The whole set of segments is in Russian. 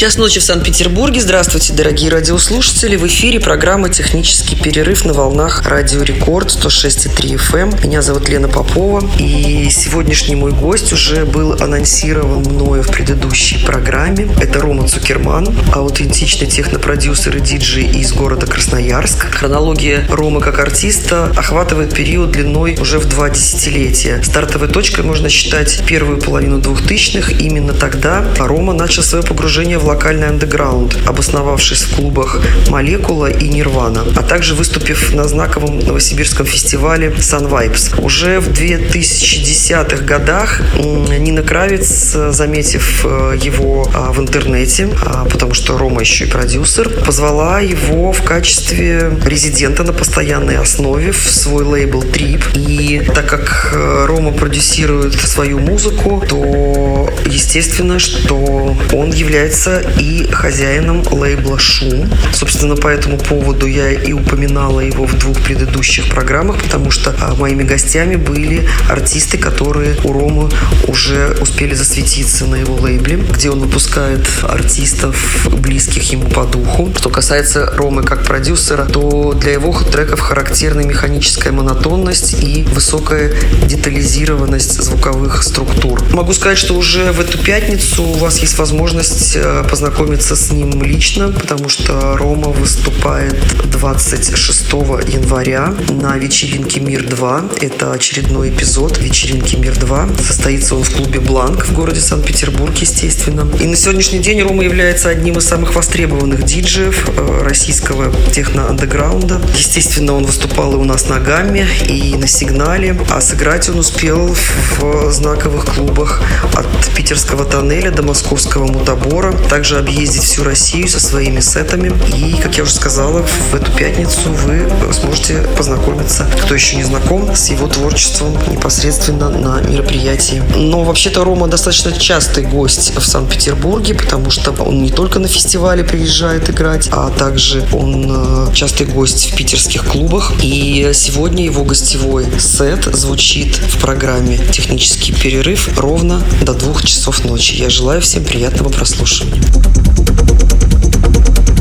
Час ночи в Санкт-Петербурге. Здравствуйте, дорогие радиослушатели. В эфире программа «Технический перерыв» на волнах Радио Рекорд 106,3 FM. Меня зовут Лена Попова. И сегодняшний мой гость уже был анонсирован мною в предыдущей программе. Это Рома Цукерман, аутентичный технопродюсер и диджей из города Красноярск. Хронология Ромы как артиста охватывает период длиной уже в два десятилетия. Стартовой точкой можно считать первую половину двухтысячных. Именно тогда Рома начал свое погружение в локальный андеграунд, обосновавшись в клубах «Молекула» и «Нирвана», а также выступив на знаковом новосибирском фестивале «Sun Vibes». Уже в 2010-х годах Нина Кравец, заметив э, его а, в интернете, а, потому что Рома еще и продюсер, позвала его в качестве резидента на постоянной основе в свой лейбл Trip. И так как э, Рома продюсирует свою музыку, то естественно, что он является и хозяином лейбла «Шум». Собственно, по этому поводу я и упоминала его в двух предыдущих программах, потому что а, моими гостями были артисты, которые у Ромы уже успели засветиться на его лейбле, где он выпускает артистов, близких ему по духу. Что касается Ромы как продюсера, то для его треков характерна механическая монотонность и высокая детализированность звуковых структур. Могу сказать, что уже в эту пятницу у вас есть возможность э, познакомиться с ним лично, потому что Рома выступает 26 января на вечеринке «Мир-2». Это очередной эпизод вечеринки «Мир-2». Состоится он в клубе «Бланк» в городе Санкт-Петербург, естественно. И на сегодняшний день Рома является одним из самых востребованных диджеев э, российского техно-андеграунда. Естественно, он выступал и у нас на «Гамме», и на «Сигнале», а сыграть он успел в знаковых клубах от питерского тоннеля до московского мутабора. Также объездить всю Россию со своими сетами. И, как я уже сказала, в эту пятницу вы сможете познакомиться, кто еще не знаком, с его творчеством непосредственно на мероприятии. Но вообще-то Рома достаточно частый гость в Санкт-Петербурге, потому что он не только на фестивале приезжает играть, а также он э, частый гость в питерских клубах. И сегодня его гостевой сет звучит в программе «Технический перерыв» ровно до двух часов ночи. Я желаю всем приятного прослушивания. どこどこどこどこ?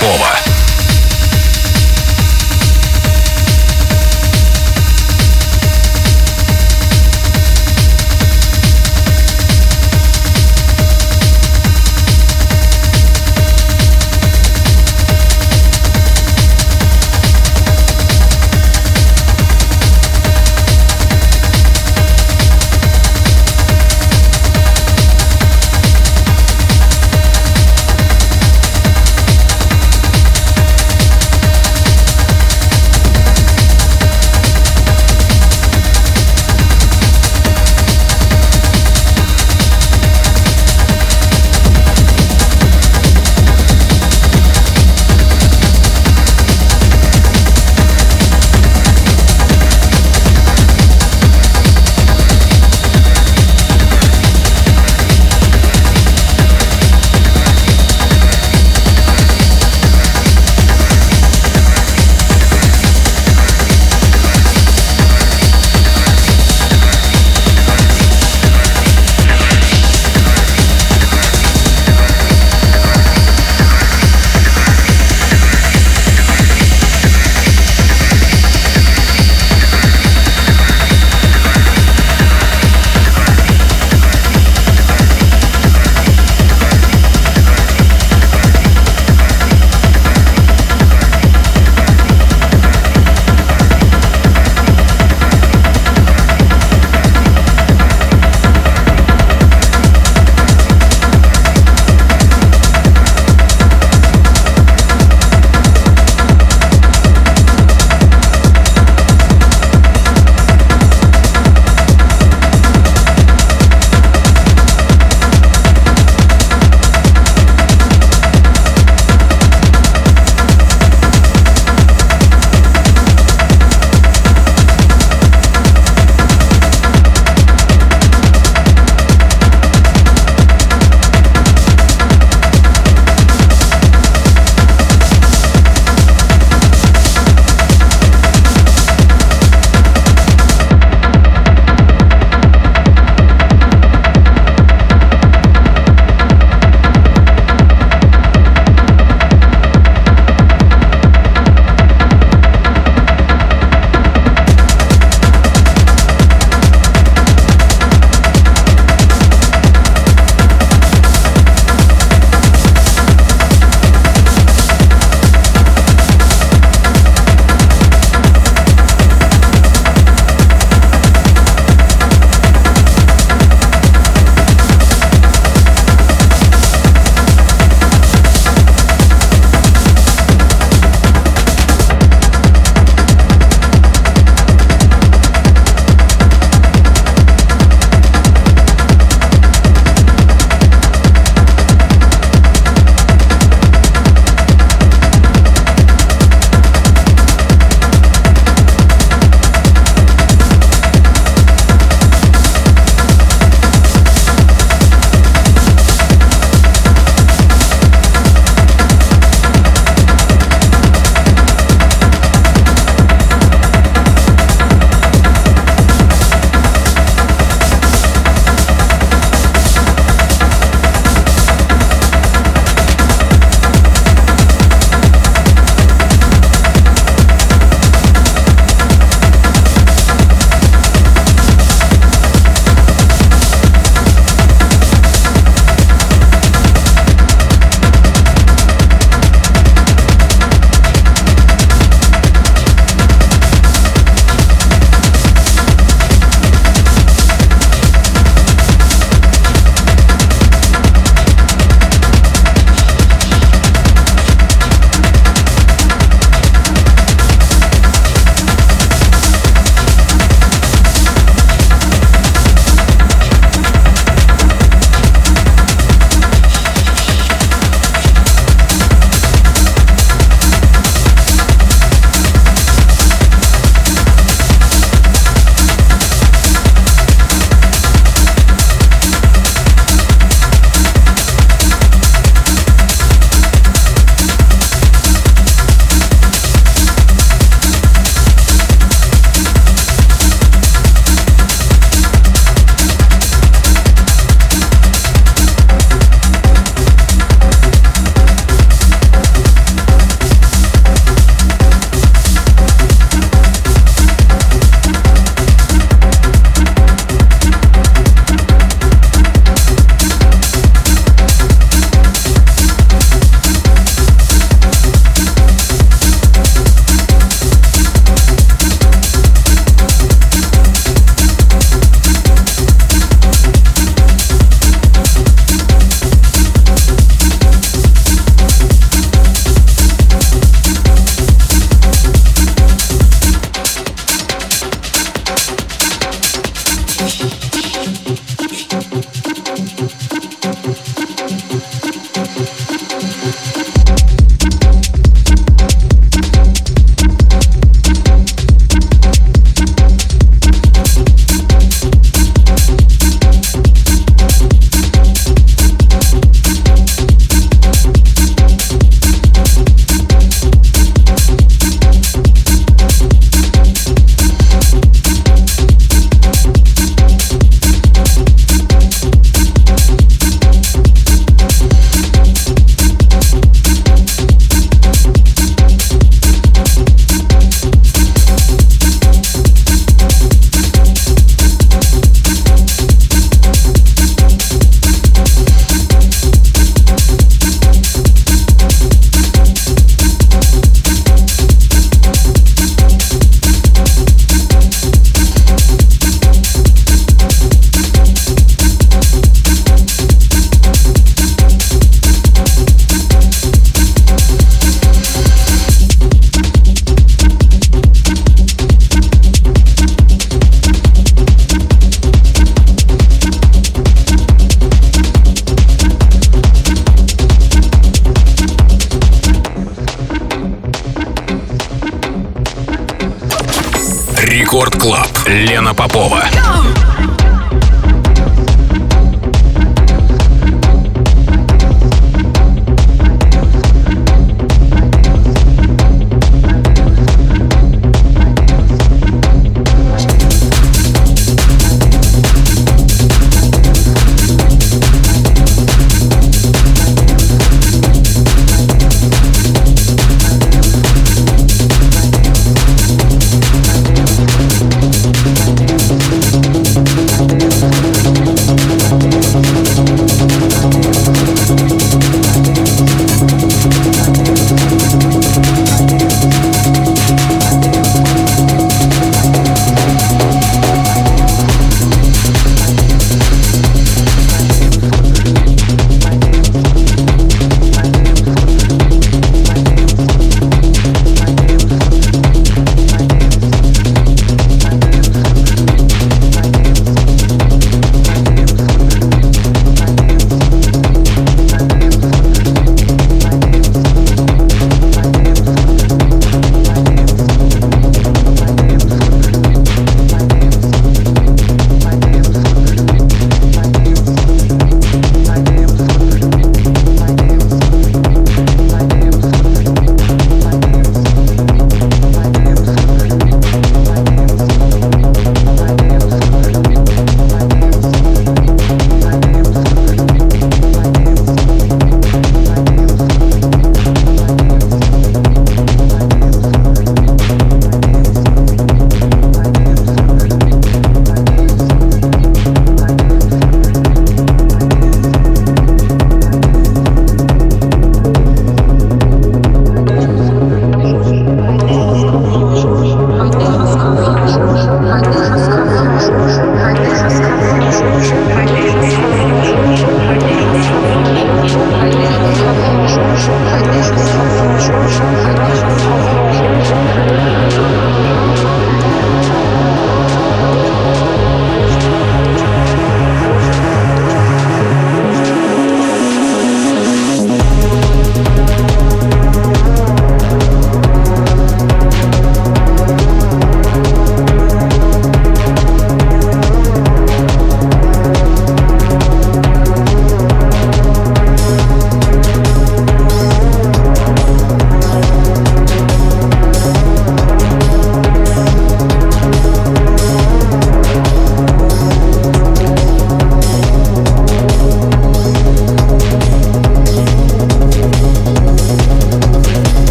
Попова.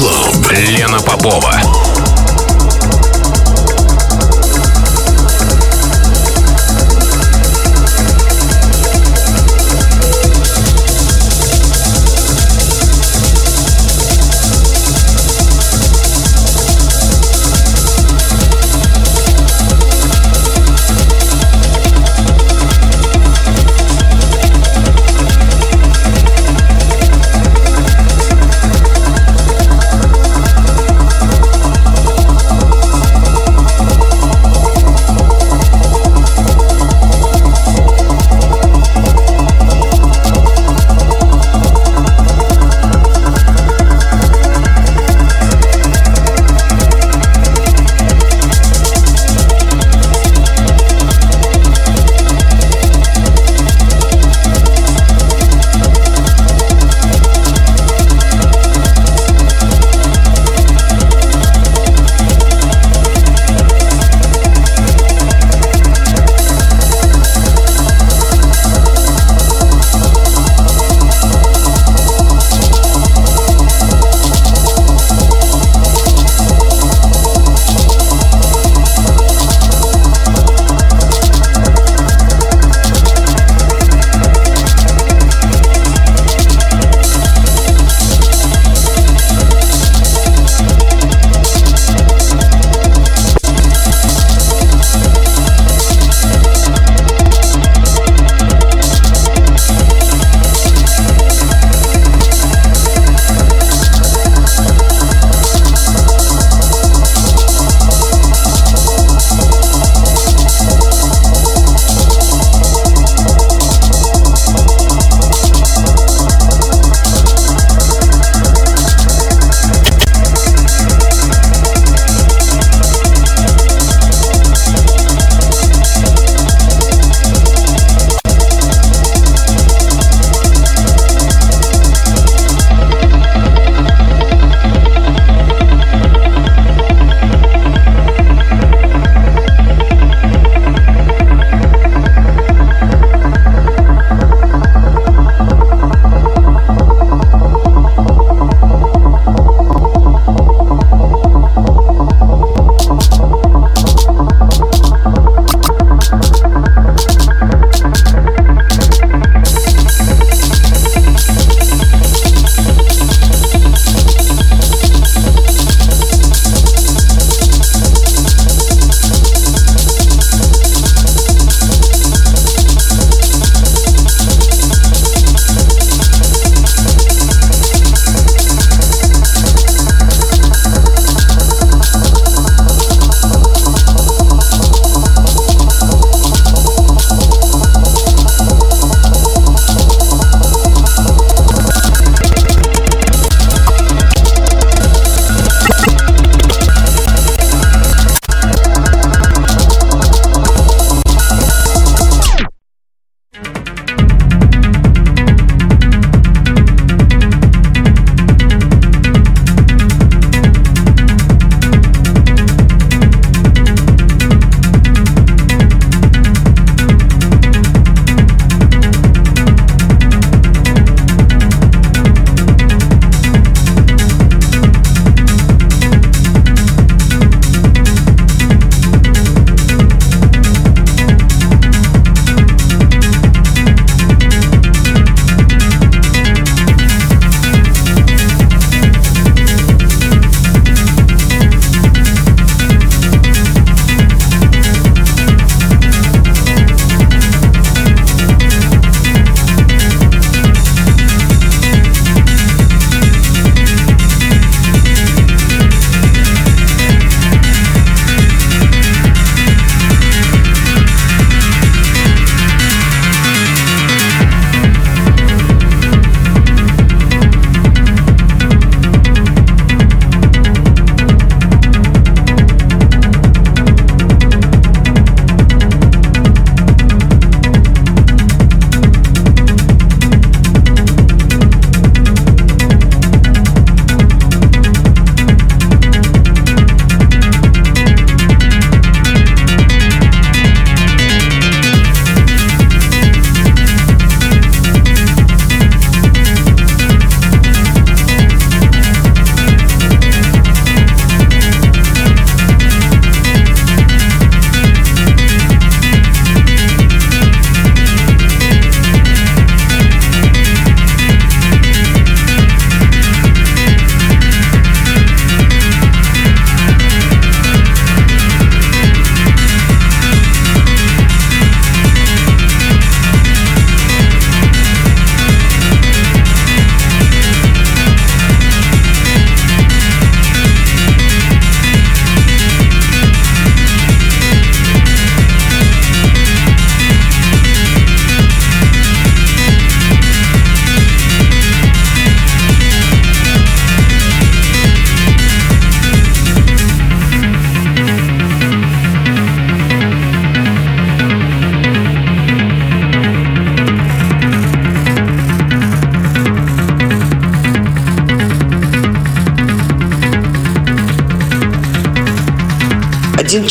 Club. Лена Попова.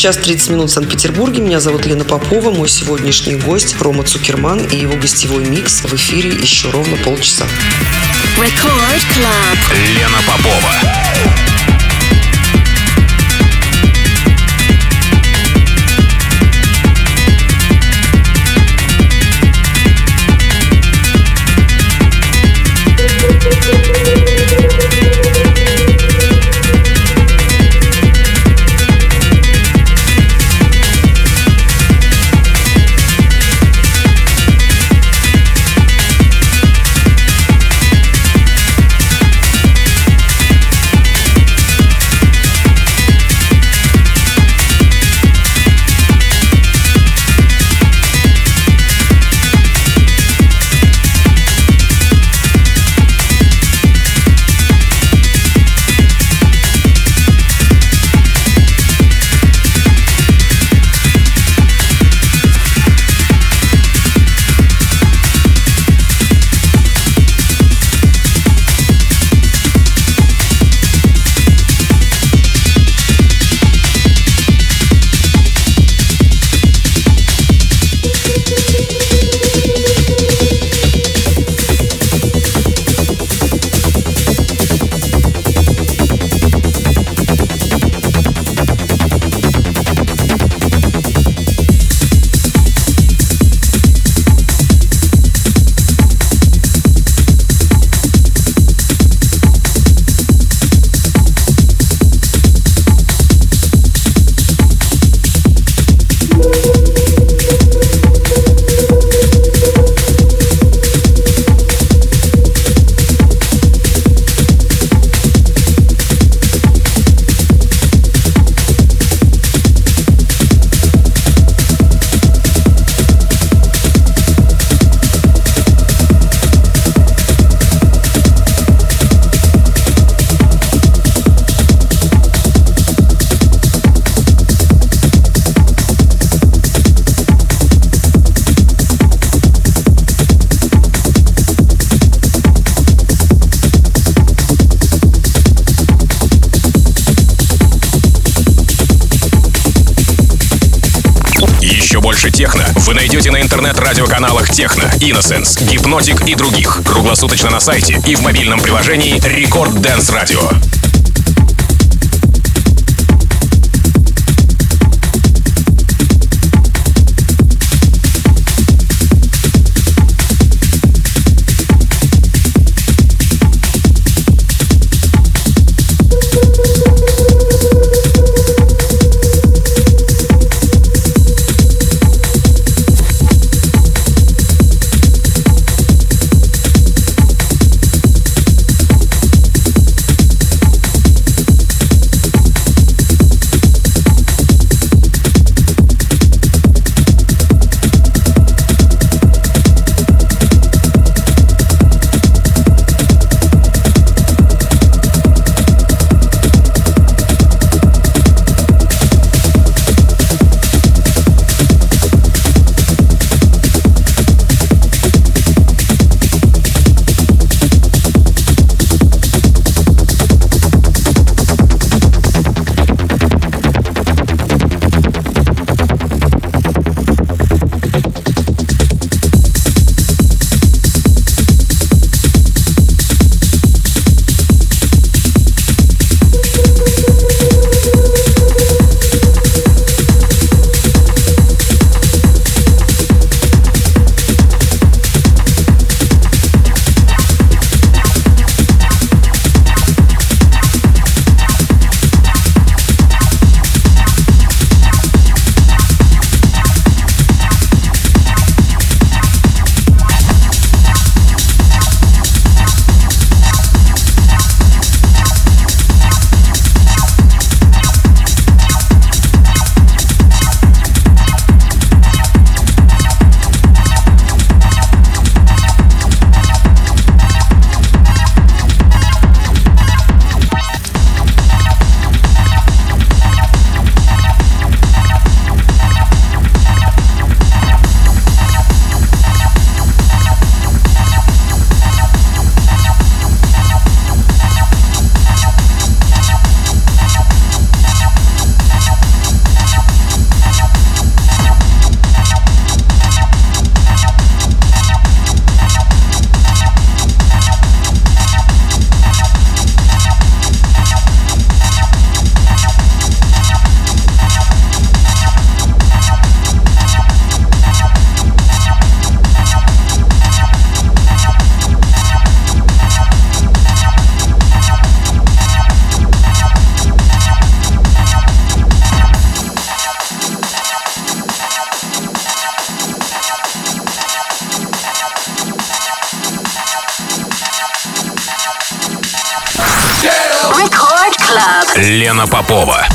Час 30 минут в Санкт-Петербурге. Меня зовут Лена Попова. Мой сегодняшний гость Рома Цукерман и его гостевой микс в эфире еще ровно полчаса. Record Club. Лена Попова. Innocence, Гипнотик и других. Круглосуточно на сайте и в мобильном приложении Рекорд Dance Radio. Попова.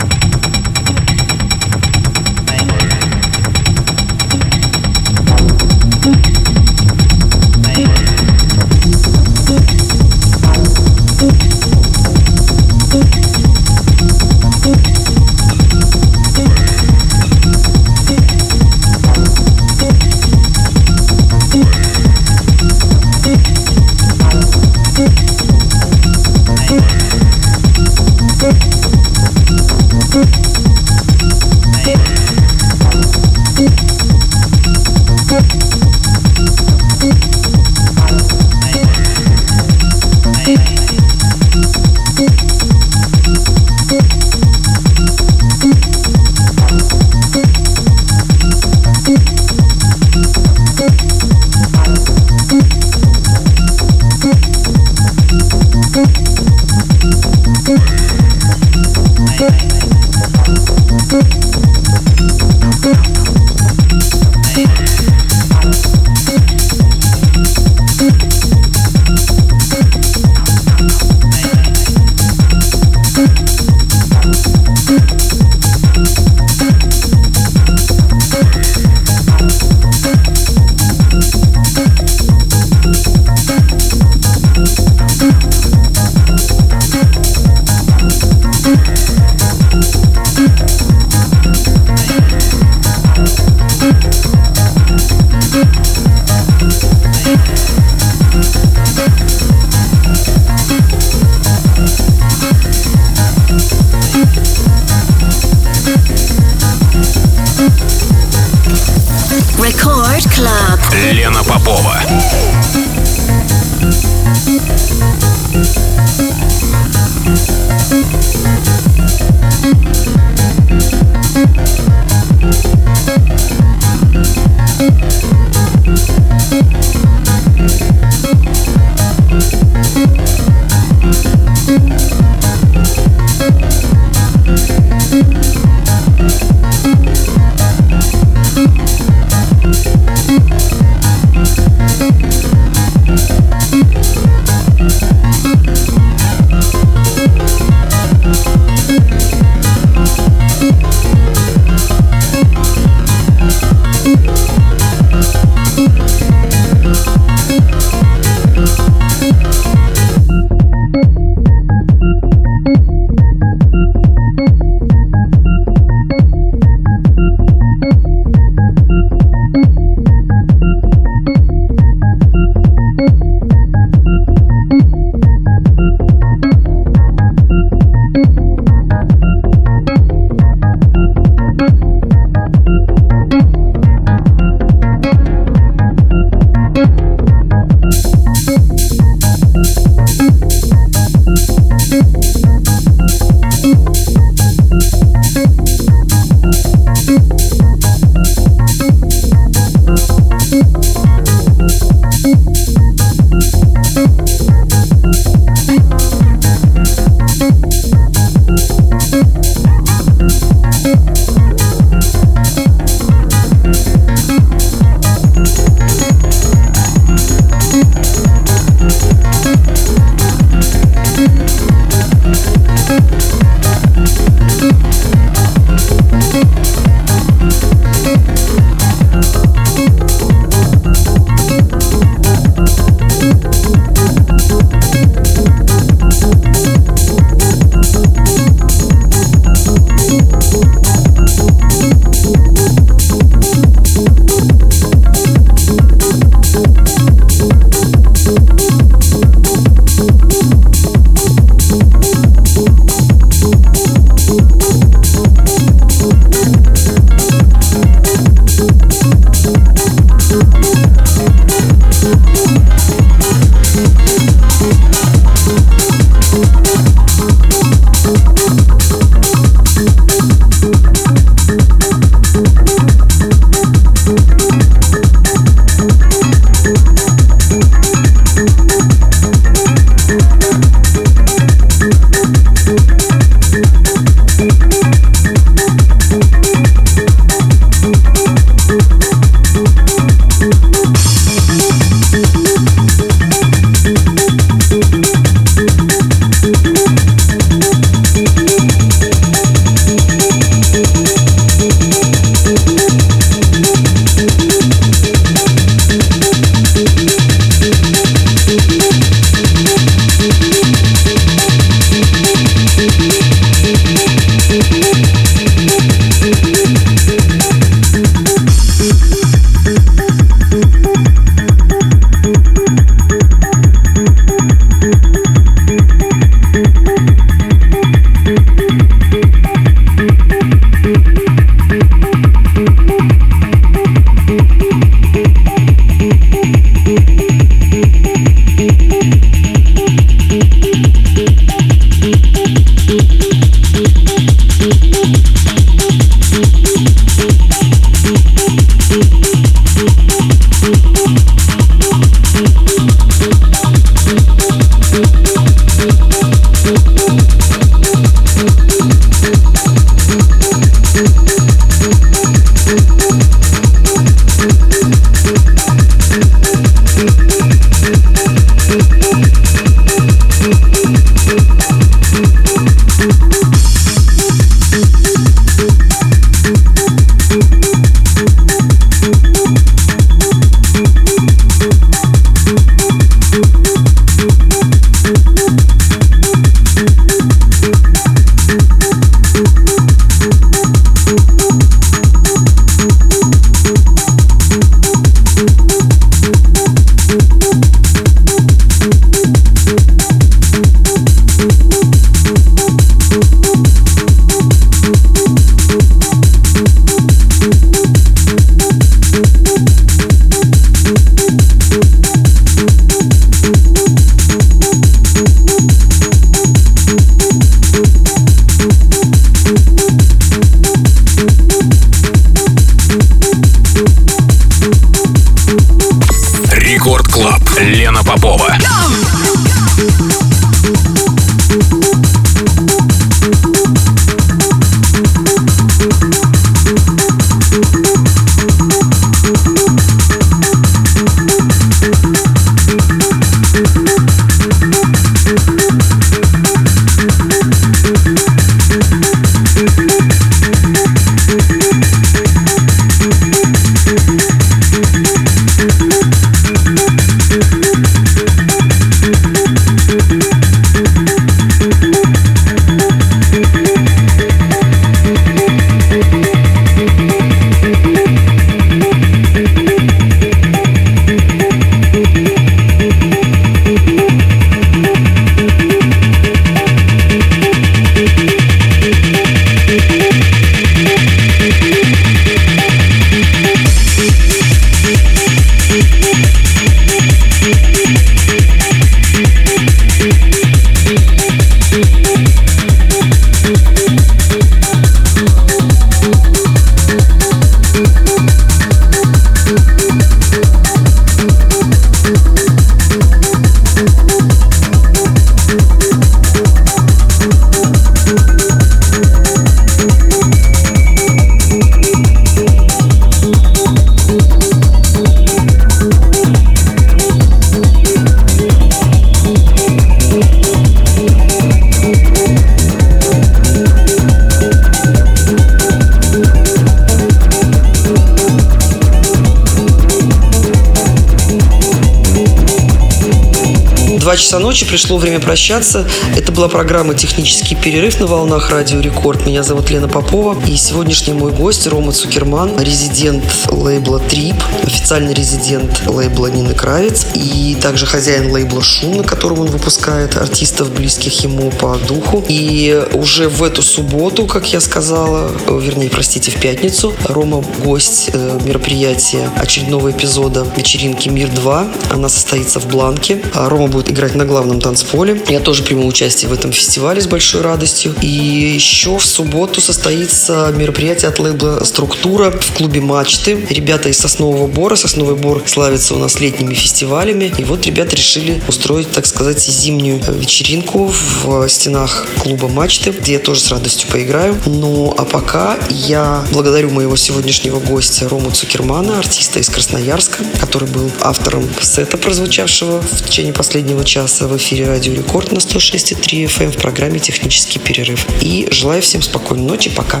Ночи, пришло время прощаться. Это была программа «Технический перерыв» на волнах Радио Рекорд. Меня зовут Лена Попова. И сегодняшний мой гость Рома Цукерман, резидент лейбла Трип, официальный резидент лейбла Нины Кравец и также хозяин лейбла Шум, на котором он выпускает артистов, близких ему по духу. И уже в эту субботу, как я сказала, э, вернее, простите, в пятницу, Рома гость э, мероприятия очередного эпизода вечеринки «Мир-2». Она состоится в Бланке. А Рома будет играть на главном танцполе. Я тоже приму участие в этом фестивале с большой радостью. И еще в субботу состоится мероприятие от лейбла «Структура» в клубе «Мачты». Ребята из Соснового Бора. Сосновый Бор славится у нас летними фестивалями. И вот ребята решили устроить, так сказать, зимнюю вечеринку в стенах клуба «Мачты», где я тоже с радостью поиграю. Ну, а пока я благодарю моего сегодняшнего гостя Рому Цукермана, артиста из Красноярска, который был автором сета, прозвучавшего в течение последнего часа в эфире Радио Рекорд на 106,3 FM в программе «Технический перерыв». И желаю всем спокойной ночи. Пока.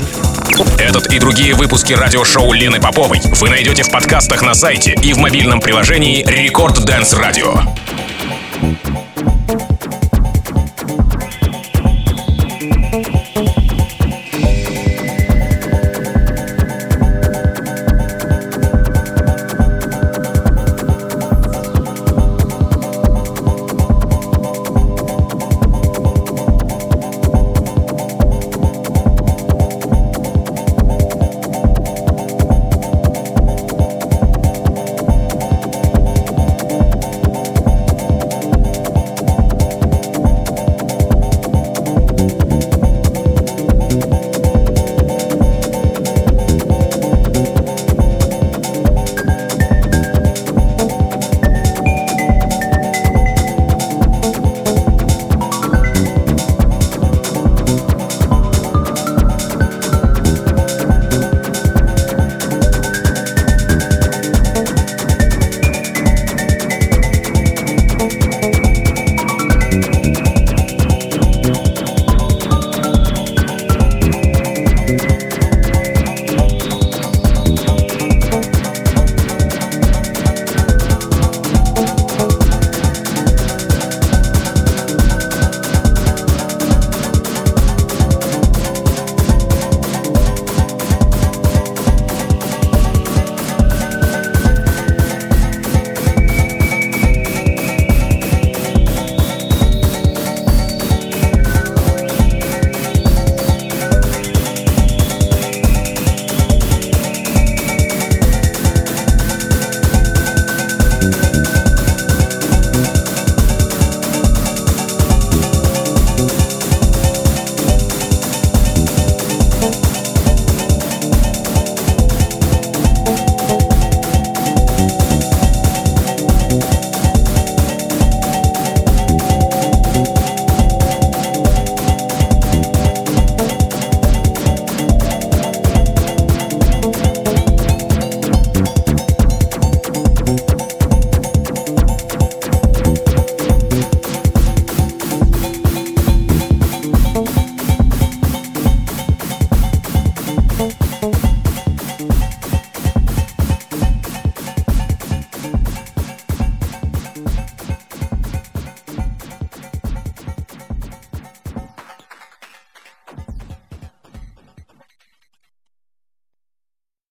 Этот и другие выпуски радиошоу Лены Поповой вы найдете в подкастах на сайте и в мобильном приложении Record Dance Radio.